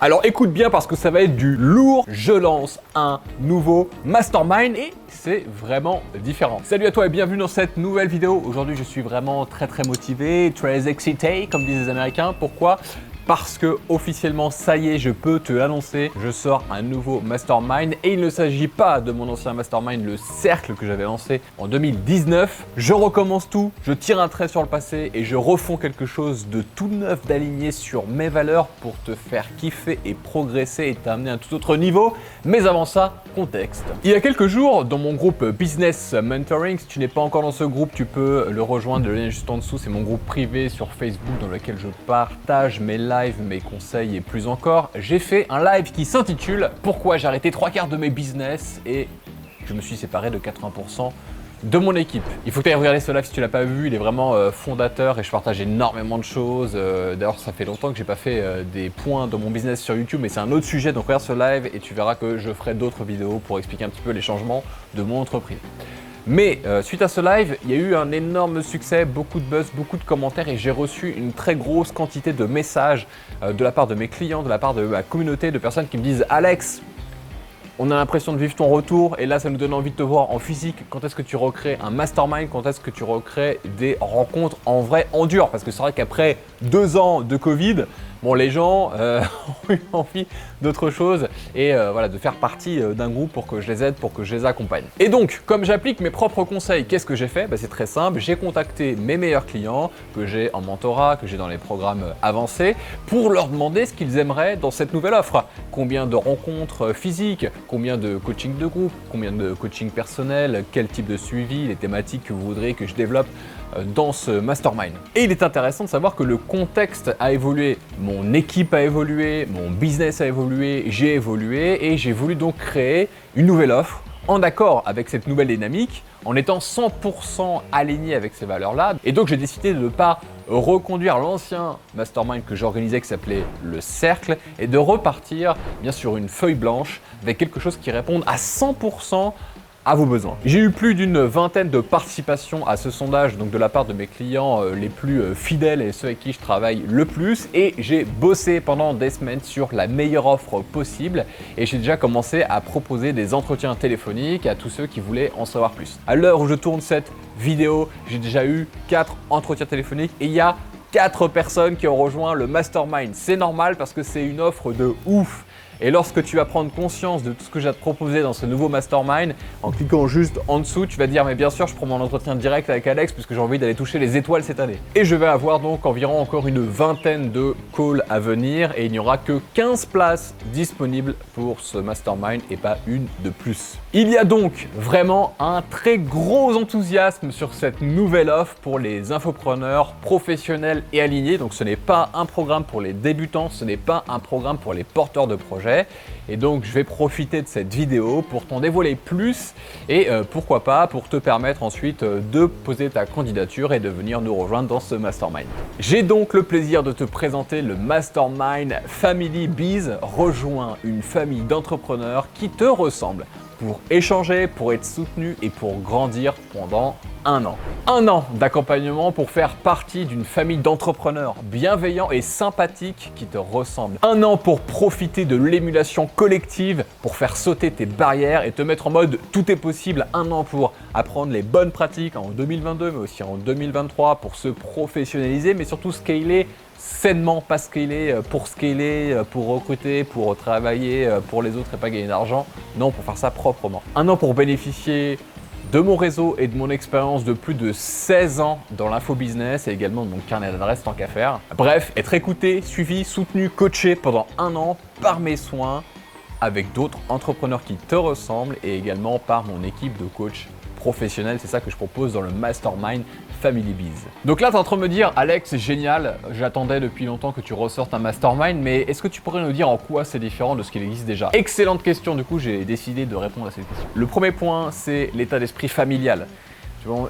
Alors écoute bien parce que ça va être du lourd. Je lance un nouveau mastermind et c'est vraiment différent. Salut à toi et bienvenue dans cette nouvelle vidéo. Aujourd'hui, je suis vraiment très très motivé, très excité comme disent les Américains. Pourquoi? Parce que officiellement, ça y est, je peux te l'annoncer, je sors un nouveau mastermind et il ne s'agit pas de mon ancien mastermind, le cercle que j'avais lancé en 2019. Je recommence tout, je tire un trait sur le passé et je refonds quelque chose de tout neuf, d'aligné sur mes valeurs pour te faire kiffer et progresser et t'amener à un tout autre niveau. Mais avant ça, contexte. Il y a quelques jours, dans mon groupe Business Mentoring, si tu n'es pas encore dans ce groupe, tu peux le rejoindre, le lien juste en dessous, c'est mon groupe privé sur Facebook dans lequel je partage mes lives mes conseils et plus encore, j'ai fait un live qui s'intitule Pourquoi j'ai arrêté trois quarts de mes business? et je me suis séparé de 80% de mon équipe. Il faut que tu ailles regarder ce live si tu l'as pas vu, il est vraiment euh, fondateur et je partage énormément de choses. Euh, d'ailleurs, ça fait longtemps que j'ai pas fait euh, des points dans mon business sur YouTube, mais c'est un autre sujet, donc regarde ce live et tu verras que je ferai d'autres vidéos pour expliquer un petit peu les changements de mon entreprise. Mais euh, suite à ce live, il y a eu un énorme succès, beaucoup de buzz, beaucoup de commentaires et j'ai reçu une très grosse quantité de messages euh, de la part de mes clients, de la part de ma communauté, de personnes qui me disent Alex, on a l'impression de vivre ton retour et là ça nous donne envie de te voir en physique. Quand est-ce que tu recrées un mastermind? Quand est-ce que tu recrées des rencontres en vrai, en dur? Parce que c'est vrai qu'après deux ans de Covid, Bon, les gens euh, ont eu envie d'autre chose et euh, voilà, de faire partie euh, d'un groupe pour que je les aide, pour que je les accompagne. Et donc, comme j'applique mes propres conseils, qu'est-ce que j'ai fait? Bah, C'est très simple, j'ai contacté mes meilleurs clients que j'ai en mentorat, que j'ai dans les programmes avancés, pour leur demander ce qu'ils aimeraient dans cette nouvelle offre. Combien de rencontres physiques, combien de coaching de groupe, combien de coaching personnel, quel type de suivi, les thématiques que vous voudriez que je développe dans ce mastermind. Et il est intéressant de savoir que le contexte a évolué, mon équipe a évolué, mon business a évolué, j'ai évolué et j'ai voulu donc créer une nouvelle offre en accord avec cette nouvelle dynamique, en étant 100% aligné avec ces valeurs-là. Et donc j'ai décidé de ne pas reconduire l'ancien mastermind que j'organisais qui s'appelait le cercle et de repartir bien sur une feuille blanche avec quelque chose qui réponde à 100% à vos besoins. J'ai eu plus d'une vingtaine de participations à ce sondage, donc de la part de mes clients euh, les plus euh, fidèles et ceux avec qui je travaille le plus, et j'ai bossé pendant des semaines sur la meilleure offre possible, et j'ai déjà commencé à proposer des entretiens téléphoniques à tous ceux qui voulaient en savoir plus. À l'heure où je tourne cette vidéo, j'ai déjà eu 4 entretiens téléphoniques, et il y a 4 personnes qui ont rejoint le mastermind. C'est normal parce que c'est une offre de ouf. Et lorsque tu vas prendre conscience de tout ce que j'ai à te proposer dans ce nouveau mastermind, en cliquant juste en dessous, tu vas dire mais bien sûr je prends mon entretien direct avec Alex puisque j'ai envie d'aller toucher les étoiles cette année. Et je vais avoir donc environ encore une vingtaine de calls à venir et il n'y aura que 15 places disponibles pour ce mastermind et pas une de plus. Il y a donc vraiment un très gros enthousiasme sur cette nouvelle offre pour les infopreneurs professionnels et alignés. Donc ce n'est pas un programme pour les débutants, ce n'est pas un programme pour les porteurs de projets et donc je vais profiter de cette vidéo pour t'en dévoiler plus et euh, pourquoi pas pour te permettre ensuite euh, de poser ta candidature et de venir nous rejoindre dans ce mastermind. J'ai donc le plaisir de te présenter le mastermind Family Bees. Rejoins une famille d'entrepreneurs qui te ressemblent pour échanger, pour être soutenu et pour grandir pendant un an. Un an d'accompagnement pour faire partie d'une famille d'entrepreneurs bienveillants et sympathiques qui te ressemblent. Un an pour profiter de l'émulation collective, pour faire sauter tes barrières et te mettre en mode tout est possible. Un an pour apprendre les bonnes pratiques en 2022 mais aussi en 2023 pour se professionnaliser mais surtout scaler sainement, pas scaler euh, pour scaler, euh, pour recruter, pour travailler euh, pour les autres et pas gagner d'argent. Non, pour faire ça proprement. Un an pour bénéficier de mon réseau et de mon expérience de plus de 16 ans dans l'info-business et également de mon carnet d'adresse tant qu'à faire. Bref, être écouté, suivi, soutenu, coaché pendant un an par mes soins avec d'autres entrepreneurs qui te ressemblent et également par mon équipe de coachs professionnels. C'est ça que je propose dans le Mastermind Donc là, tu es en train de me dire, Alex, génial, j'attendais depuis longtemps que tu ressortes un mastermind, mais est-ce que tu pourrais nous dire en quoi c'est différent de ce qu'il existe déjà? Excellente question, du coup, j'ai décidé de répondre à cette question. Le premier point, c'est l'état d'esprit familial.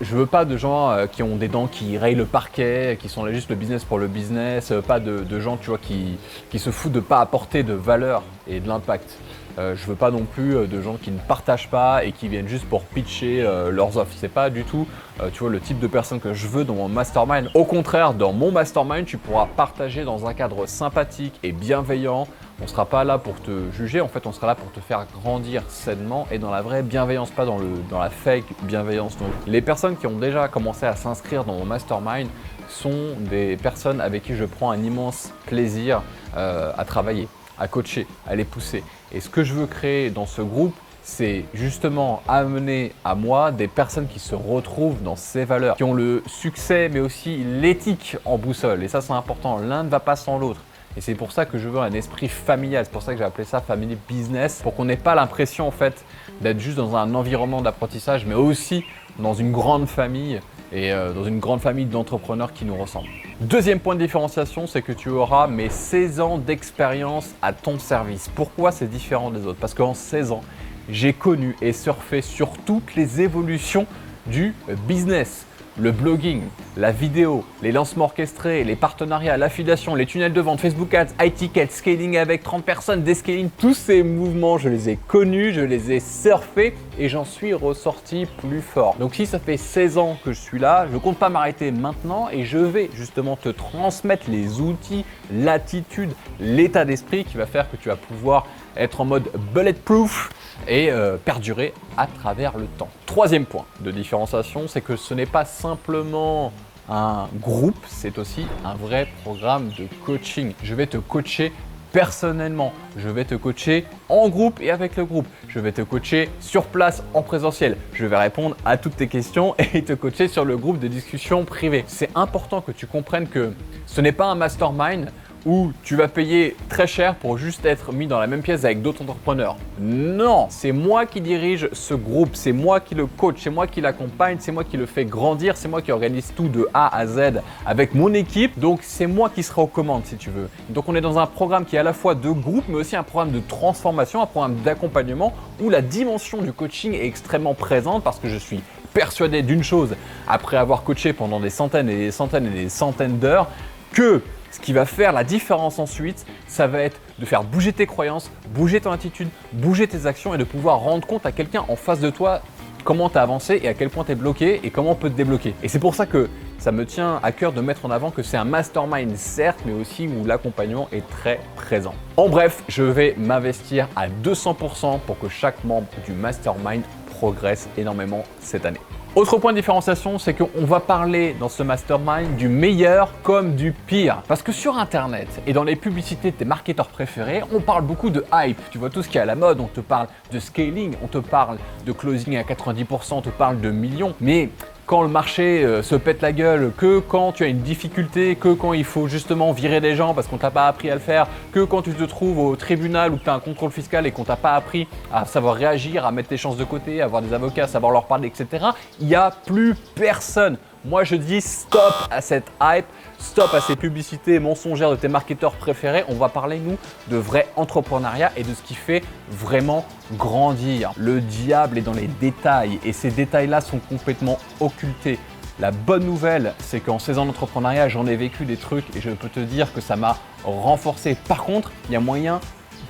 Je veux pas de gens euh, qui ont des dents qui rayent le parquet, qui sont là juste le business pour le business, euh, pas de, gens vois, qui, se foutent de pas apporter de valeur et de l'impact. Euh, je veux pas non plus euh, de gens qui ne partagent pas et qui viennent juste pour pitcher leurs offres. C'est pas du tout, tu vois, le type de personne que je veux dans mon mastermind. Au contraire, dans mon mastermind, tu pourras partager dans un cadre sympathique et bienveillant On ne sera pas là pour te juger, en fait, on sera là pour te faire grandir sainement et dans la vraie bienveillance, pas dans, la fake bienveillance. Donc, les personnes qui ont déjà commencé à s'inscrire dans mon mastermind sont des personnes avec qui je prends un immense plaisir euh, à travailler, à coacher, à les pousser. Et ce que je veux créer dans ce groupe, c'est justement amener à moi des personnes qui se retrouvent dans ces valeurs, qui ont le succès mais aussi l'éthique en boussole. Et ça c'est important, l'un ne va pas sans l'autre. Et c'est pour ça que je veux un esprit familial, c'est pour ça que j'ai appelé ça family business, pour qu'on n'ait pas l'impression en fait d'être juste dans un environnement d'apprentissage, mais aussi dans une grande famille et euh, dans une grande famille d'entrepreneurs qui nous ressemblent. Deuxième point de différenciation, c'est que tu auras mes 16 ans d'expérience à ton service. Pourquoi c'est différent des autres? Parce qu'en 16 ans, j'ai connu et surfé sur toutes les évolutions du business. Le blogging, la vidéo, les lancements orchestrés, les partenariats, l'affiliation, les tunnels de vente, Facebook Ads, iTicket, scaling avec 30 personnes, descaling, tous ces mouvements, je les ai connus, je les ai surfés et j'en suis ressorti plus fort. Donc si ça fait 16 ans que je suis là, je ne compte pas m'arrêter maintenant et je vais justement te transmettre les outils, l'attitude, l'état d'esprit qui va faire que tu vas pouvoir être en mode bulletproof et euh, perdurer à travers le temps. Troisième point de différenciation, c'est que ce n'est pas simplement un groupe, c'est aussi un vrai programme de coaching. Je vais te coacher personnellement. Je vais te coacher en groupe et avec le groupe. Je vais te coacher sur place en présentiel. Je vais répondre à toutes tes questions et te coacher sur le groupe de discussion privée. C'est important que tu comprennes que ce n'est pas un mastermind où tu vas payer très cher pour juste être mis dans la même pièce avec d'autres entrepreneurs. Non, c'est moi qui dirige ce groupe, c'est moi qui le coach, c'est moi qui l'accompagne, c'est moi qui le fais grandir, c'est moi qui organise tout de A à Z avec mon équipe. Donc c'est moi qui serai aux commandes si tu veux. Donc on est dans un programme qui est à la fois de groupe mais aussi un programme de transformation, un programme d'accompagnement où la dimension du coaching est extrêmement présente parce que je suis persuadé d'une chose, après avoir coaché pendant des centaines et des centaines et des centaines d'heures, que ce qui va faire la différence ensuite, ça va être de faire bouger tes croyances, bouger ton attitude, bouger tes actions et de pouvoir rendre compte à quelqu'un en face de toi comment tu as avancé et à quel point tu es bloqué et comment on peut te débloquer. Et c'est pour ça que ça me tient à cœur de mettre en avant que c'est un mastermind certes, mais aussi où l'accompagnement est très présent. En bref, je vais m'investir à 200% pour que chaque membre du mastermind progresse énormément cette année. Autre point de différenciation, c'est qu'on va parler dans ce mastermind du meilleur comme du pire. Parce que sur Internet et dans les publicités de tes marketeurs préférés, on parle beaucoup de hype. Tu vois tout ce qui est à la mode, on te parle de scaling, on te parle de closing à 90%, on te parle de millions. Mais quand le marché euh, se pète la gueule, que quand tu as une difficulté, que quand il faut justement virer des gens parce qu'on t'a pas appris à le faire, que quand tu te trouves au tribunal que tu as un contrôle fiscal et qu'on t'a pas appris à savoir réagir, à mettre tes chances de côté, à avoir des avocats, à savoir leur parler, etc. Il n'y a plus personne. Moi je dis stop à cette hype, stop à ces publicités mensongères de tes marketeurs préférés. On va parler nous de vrai entrepreneuriat et de ce qui fait vraiment grandir. Le diable est dans les détails et ces détails-là sont complètement occultés. La bonne nouvelle, c'est qu'en 16 ans d'entrepreneuriat, j'en ai vécu des trucs et je peux te dire que ça m'a renforcé. Par contre, il y a moyen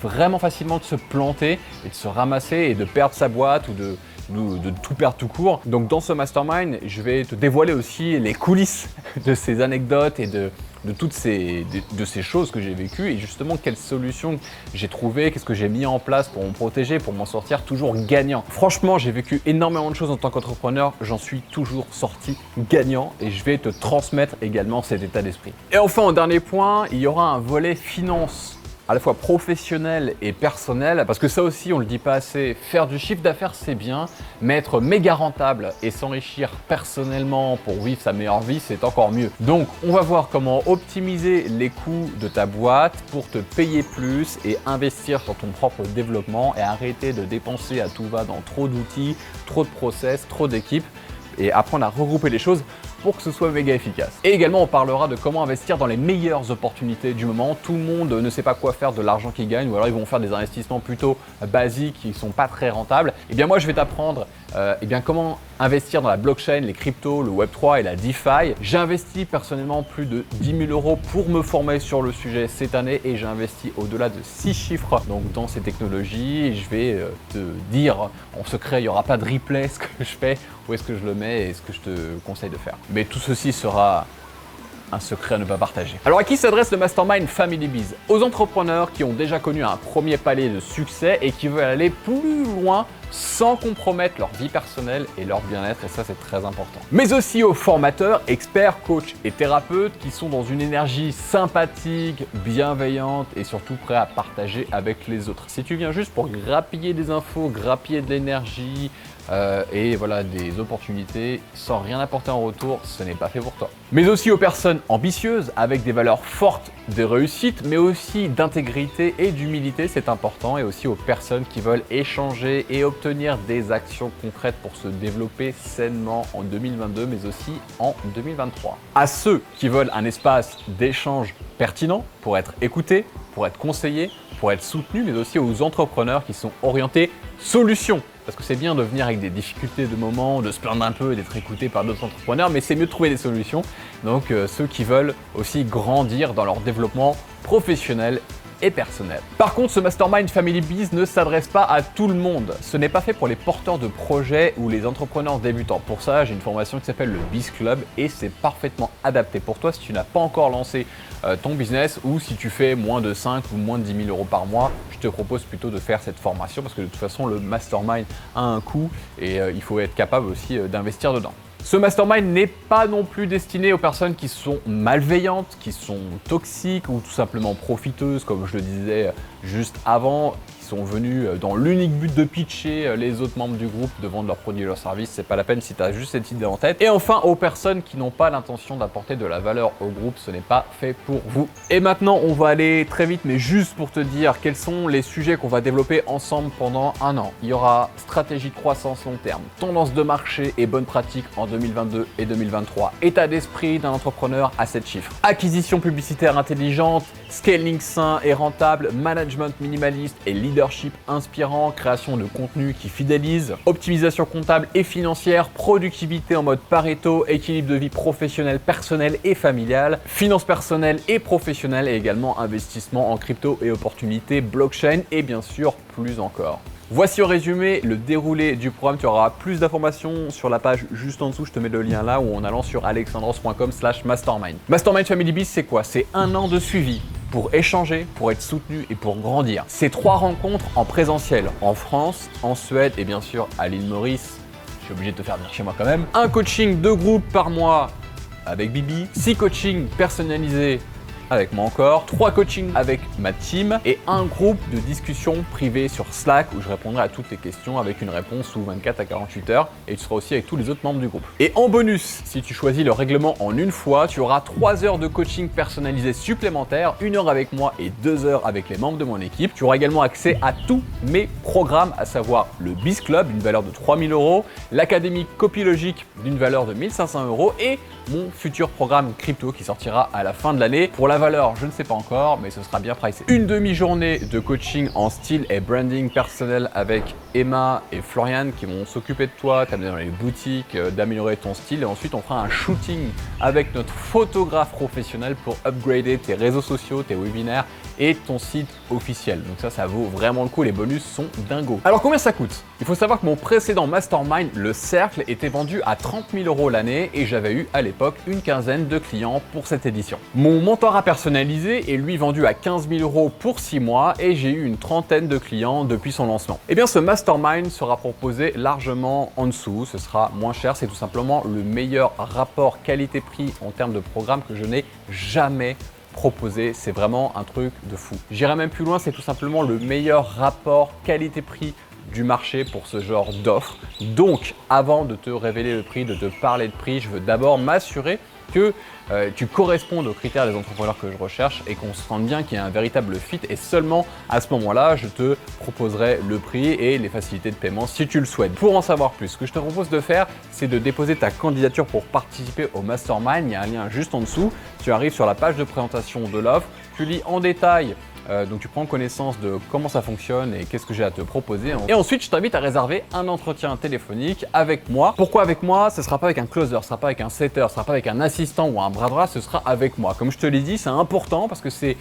vraiment facilement de se planter et de se ramasser et de perdre sa boîte ou de, de, tout perdre tout court. Donc dans ce mastermind, je vais te dévoiler aussi les coulisses de ces anecdotes et de, toutes ces, de, ces choses que j'ai vécues et justement quelles solutions j'ai trouvées, qu'est-ce que j'ai mis en place pour me protéger, pour m'en sortir toujours gagnant. Franchement, j'ai vécu énormément de choses en tant qu'entrepreneur, j'en suis toujours sorti gagnant et je vais te transmettre également cet état d'esprit. Et enfin, en dernier point, il y aura un volet finance à la fois professionnel et personnel, parce que ça aussi on le dit pas assez, faire du chiffre d'affaires c'est bien, mais être méga rentable et s'enrichir personnellement pour vivre sa meilleure vie c'est encore mieux. Donc on va voir comment optimiser les coûts de ta boîte pour te payer plus et investir sur ton propre développement et arrêter de dépenser à tout va dans trop d'outils, trop de process, trop d'équipes et apprendre à regrouper les choses pour que ce soit méga efficace. Et également, on parlera de comment investir dans les meilleures opportunités du moment. Tout le monde ne sait pas quoi faire de l'argent qu'ils gagnent ou alors ils vont faire des investissements plutôt basiques qui ne sont pas très rentables. Et eh bien moi, je vais t'apprendre euh, eh comment investir dans la blockchain, les cryptos, le Web3 et la DeFi. J'ai investi personnellement plus de 10 000 euros pour me former sur le sujet cette année et j'ai investi au-delà de 6 chiffres donc dans ces technologies. Je vais euh, te dire en secret, il n'y aura pas de replay ce que je fais, où est-ce que je le mets et ce que je te conseille de faire. Mais tout ceci sera un secret à ne pas partager. Alors à qui s'adresse le Mastermind Family Biz Aux entrepreneurs qui ont déjà connu un premier palier de succès et qui veulent aller plus loin sans compromettre leur vie personnelle et leur bien-être, et ça c'est très important. Mais aussi aux formateurs, experts, coachs et thérapeutes qui sont dans une énergie sympathique, bienveillante et surtout prêts à partager avec les autres. Si tu viens juste pour grappiller des infos, grappiller de l'énergie, euh, et voilà des opportunités sans rien apporter en retour, ce n'est pas fait pour toi. Mais aussi aux personnes ambitieuses avec des valeurs fortes de réussite, mais aussi d'intégrité et d'humilité, c'est important, et aussi aux personnes qui veulent échanger et obtenir des actions concrètes pour se développer sainement en 2022, mais aussi en 2023. À ceux qui veulent un espace d'échange pertinent pour être écoutés, pour être conseillés, pour être soutenus, mais aussi aux entrepreneurs qui sont orientés solutions parce que c'est bien de venir avec des difficultés de moment, de se plaindre un peu et d'être écouté par d'autres entrepreneurs, mais c'est mieux de trouver des solutions. Donc euh, ceux qui veulent aussi grandir dans leur développement professionnel personnel. Par contre, ce Mastermind Family Biz ne s'adresse pas à tout le monde. Ce n'est pas fait pour les porteurs de projets ou les entrepreneurs débutants. Pour ça, j'ai une formation qui s'appelle le Biz Club et c'est parfaitement adapté pour toi si tu n'as pas encore lancé euh, ton business ou si tu fais moins de 5 ou moins de 10 000 euros par mois. Je te propose plutôt de faire cette formation parce que de toute façon, le Mastermind a un coût et euh, il faut être capable aussi euh, d'investir dedans. Ce mastermind n'est pas non plus destiné aux personnes qui sont malveillantes, qui sont toxiques ou tout simplement profiteuses, comme je le disais juste avant, sont venus euh, dans l'unique but de pitcher euh, les autres membres du groupe de vendre leurs produits et leurs services. C'est pas la peine si tu as juste cette idée en tête. Et enfin, aux personnes qui n'ont pas l'intention d'apporter de la valeur au groupe, ce n'est pas fait pour vous. Et maintenant, on va aller très vite, mais juste pour te dire quels sont les sujets qu'on va développer ensemble pendant un an. Il y aura stratégie de croissance long terme, tendance de marché et bonnes pratiques en 2022 et 2023, état d'esprit d'un entrepreneur à 7 chiffres, acquisition publicitaire intelligente, scaling sain et rentable, management minimaliste et leadership inspirant, création de contenu qui fidélise, optimisation comptable et financière, productivité en mode Pareto, équilibre de vie professionnelle, personnelle et familiale, finances personnelles et professionnelles et également investissement en crypto et opportunités blockchain et bien sûr plus encore. Voici au résumé le déroulé du programme. Tu auras plus d'informations sur la page juste en dessous. Je te mets le lien là ou en allant sur alexandros.com slash mastermind. Mastermind Family Biz, c'est quoi? C'est un an de suivi pour échanger, pour être soutenu et pour grandir. C'est trois rencontres en présentiel en France, en Suède et bien sûr à l'île Maurice. Je suis obligé de te faire venir chez moi quand même. Un coaching de groupe par mois avec Bibi, six coachings personnalisés avec moi encore, trois coachings avec ma team et un groupe de discussion privée sur Slack où je répondrai à toutes les questions avec une réponse sous 24 à 48 heures et tu seras aussi avec tous les autres membres du groupe. Et en bonus, si tu choisis le règlement en une fois, tu auras 3 heures de coaching personnalisé supplémentaires, une heure avec moi et deux heures avec les membres de mon équipe. Tu auras également accès à tous mes programmes, à savoir le Biz Club d'une valeur de 3000 euros, l'académie Copylogique d'une valeur de 1500 euros et mon futur programme crypto qui sortira à la fin de l'année. Pour la je ne sais pas encore, mais ce sera bien pricé. Une demi-journée de coaching en style et branding personnel avec Emma et Florian qui vont s'occuper de toi, t'amener dans les boutiques, euh, d'améliorer ton style. Et ensuite, on fera un shooting avec notre photographe professionnel pour upgrader tes réseaux sociaux, tes webinaires et ton site officiel. Donc ça, ça vaut vraiment le coup. Les bonus sont dingos. Alors combien ça coûte? Il faut savoir que mon précédent mastermind, le Cercle, était vendu à 30 000 euros l'année et j'avais eu à l'époque une quinzaine de clients pour cette édition. Mon mentorat personnalisé est lui vendu à 15 000 euros pour 6 mois et j'ai eu une trentaine de clients depuis son lancement. Eh bien ce mastermind sera proposé largement en dessous. Ce sera moins cher. C'est tout simplement le meilleur rapport qualité-prix en termes de programme que je n'ai jamais proposé. C'est vraiment un truc de fou. J'irai même plus loin, c'est tout simplement le meilleur rapport qualité-prix du marché pour ce genre d'offre. Donc, avant de te révéler le prix, de te parler de prix, je veux d'abord m'assurer que euh, tu correspondes aux critères des entrepreneurs que je recherche et qu'on se rende bien qu'il y a un véritable fit. Et seulement à ce moment-là, je te proposerai le prix et les facilités de paiement si tu le souhaites. Pour en savoir plus, ce que je te propose de faire, c'est de déposer ta candidature pour participer au mastermind. Il y a un lien juste en dessous. Tu arrives sur la page de présentation de l'offre, tu lis en détail euh, donc tu prends connaissance de comment ça fonctionne et qu'est-ce que j'ai à te proposer. Et ensuite, je t'invite à réserver un entretien téléphonique avec moi. Pourquoi avec moi? Ce sera pas avec un closer, ce sera pas avec un setter, ce sera pas avec un assistant ou un bras droit, ce sera avec moi. Comme je te l'ai dit, c'est important parce que c'est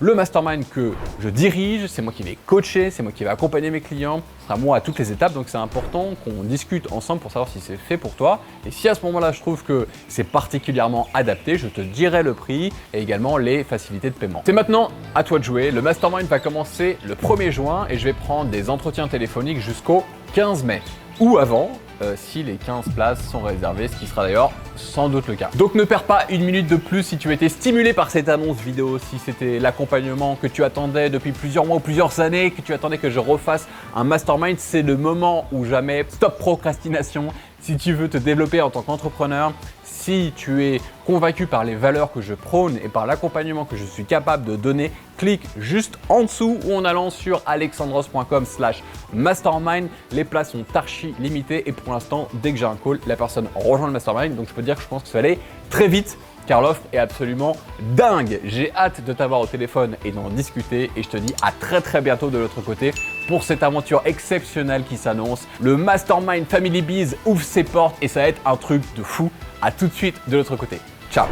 le mastermind que je dirige, c'est moi qui vais coacher, c'est moi qui vais accompagner mes clients, ce sera moi à toutes les étapes, donc c'est important qu'on discute ensemble pour savoir si c'est fait pour toi. Et si à ce moment-là je trouve que c'est particulièrement adapté, je te dirai le prix et également les facilités de paiement. C'est maintenant à toi de jouer, le mastermind va commencer le 1er juin et je vais prendre des entretiens téléphoniques jusqu'au 15 mai ou avant, euh, si les 15 places sont réservées, ce qui sera d'ailleurs sans doute le cas. Donc ne perds pas une minute de plus si tu étais stimulé par cette annonce vidéo, si c'était l'accompagnement que tu attendais depuis plusieurs mois ou plusieurs années, que tu attendais que je refasse un mastermind, c'est le moment ou jamais. Stop procrastination. Si tu veux te développer en tant qu'entrepreneur, si tu es convaincu par les valeurs que je prône et par l'accompagnement que je suis capable de donner, clique juste en dessous ou en allant sur alexandros.com slash mastermind. Les places sont archi limitées et pour l'instant, dès que j'ai un call, la personne rejoint le mastermind. Donc je peux dire que je pense que ça va très vite car l'offre est absolument dingue. J'ai hâte de t'avoir au téléphone et d'en discuter et je te dis à très très bientôt de l'autre côté pour cette aventure exceptionnelle qui s'annonce. Le Mastermind Family Bees ouvre ses portes et ça va être un truc de fou. À tout de suite de l'autre côté. Ciao